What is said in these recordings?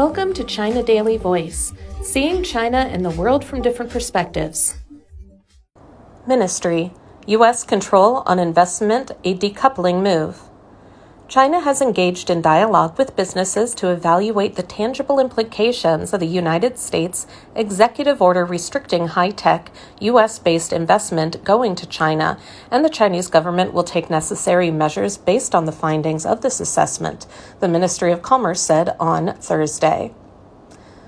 Welcome to China Daily Voice, seeing China and the world from different perspectives. Ministry U.S. control on investment, a decoupling move. China has engaged in dialogue with businesses to evaluate the tangible implications of the United States executive order restricting high tech, U.S. based investment going to China, and the Chinese government will take necessary measures based on the findings of this assessment, the Ministry of Commerce said on Thursday.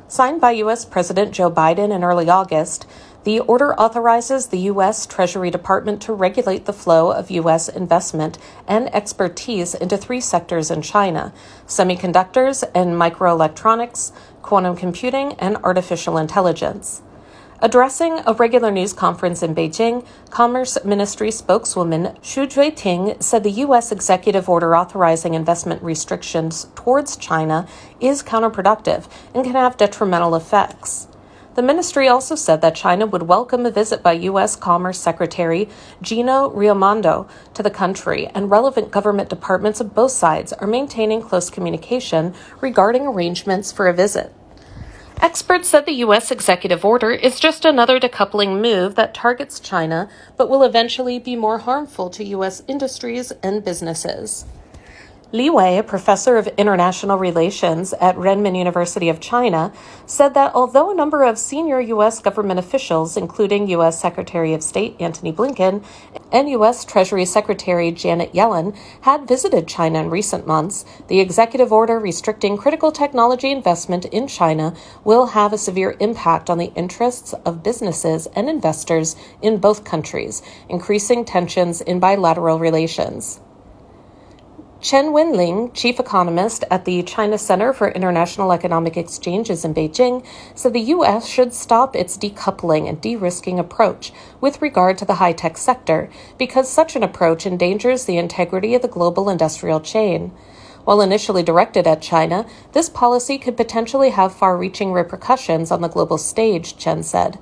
Signed by U.S. President Joe Biden in early August, the order authorizes the U.S. Treasury Department to regulate the flow of U.S. investment and expertise into three sectors in China semiconductors and microelectronics, quantum computing, and artificial intelligence. Addressing a regular news conference in Beijing, Commerce Ministry spokeswoman Shu Jueting said the U.S. executive order authorizing investment restrictions towards China is counterproductive and can have detrimental effects. The ministry also said that China would welcome a visit by U.S. Commerce Secretary Gina Raimondo to the country, and relevant government departments of both sides are maintaining close communication regarding arrangements for a visit. Experts said the U.S. executive order is just another decoupling move that targets China, but will eventually be more harmful to U.S. industries and businesses. Li Wei, a professor of international relations at Renmin University of China, said that although a number of senior U.S. government officials, including U.S. Secretary of State Antony Blinken and U.S. Treasury Secretary Janet Yellen, had visited China in recent months, the executive order restricting critical technology investment in China will have a severe impact on the interests of businesses and investors in both countries, increasing tensions in bilateral relations. Chen Wenling, chief economist at the China Center for International Economic Exchanges in Beijing, said the U.S. should stop its decoupling and de risking approach with regard to the high tech sector because such an approach endangers the integrity of the global industrial chain. While initially directed at China, this policy could potentially have far reaching repercussions on the global stage, Chen said.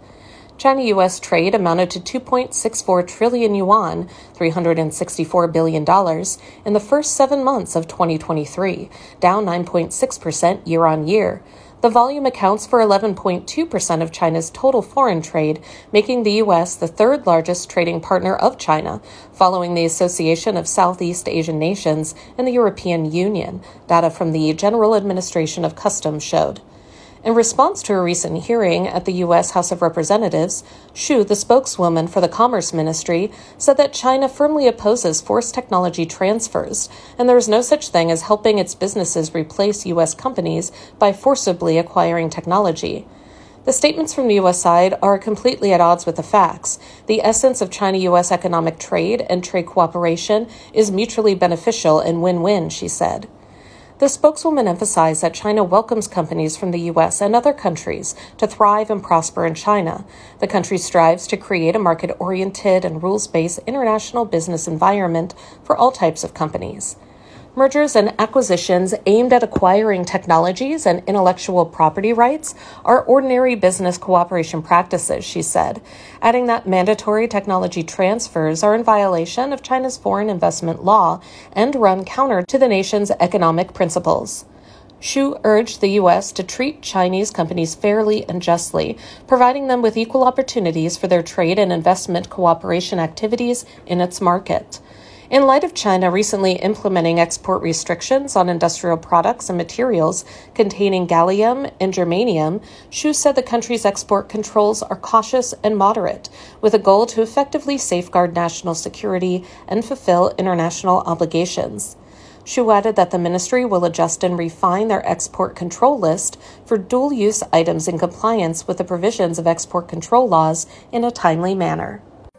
China US trade amounted to 2.64 trillion yuan, $364 billion, in the first seven months of 2023, down 9.6% year on year. The volume accounts for 11.2% of China's total foreign trade, making the U.S. the third largest trading partner of China, following the Association of Southeast Asian Nations and the European Union, data from the General Administration of Customs showed. In response to a recent hearing at the U.S. House of Representatives, Shu, the spokeswoman for the Commerce Ministry, said that China firmly opposes forced technology transfers, and there is no such thing as helping its businesses replace U.S. companies by forcibly acquiring technology. The statements from the U.S. side are completely at odds with the facts. The essence of China U.S. economic trade and trade cooperation is mutually beneficial and win win, she said. The spokeswoman emphasized that China welcomes companies from the U.S. and other countries to thrive and prosper in China. The country strives to create a market oriented and rules based international business environment for all types of companies. Mergers and acquisitions aimed at acquiring technologies and intellectual property rights are ordinary business cooperation practices, she said, adding that mandatory technology transfers are in violation of China's foreign investment law and run counter to the nation's economic principles. Shu urged the U.S. to treat Chinese companies fairly and justly, providing them with equal opportunities for their trade and investment cooperation activities in its market. In light of China recently implementing export restrictions on industrial products and materials containing gallium and germanium, Shu said the country's export controls are cautious and moderate, with a goal to effectively safeguard national security and fulfill international obligations. Shu added that the ministry will adjust and refine their export control list for dual use items in compliance with the provisions of export control laws in a timely manner.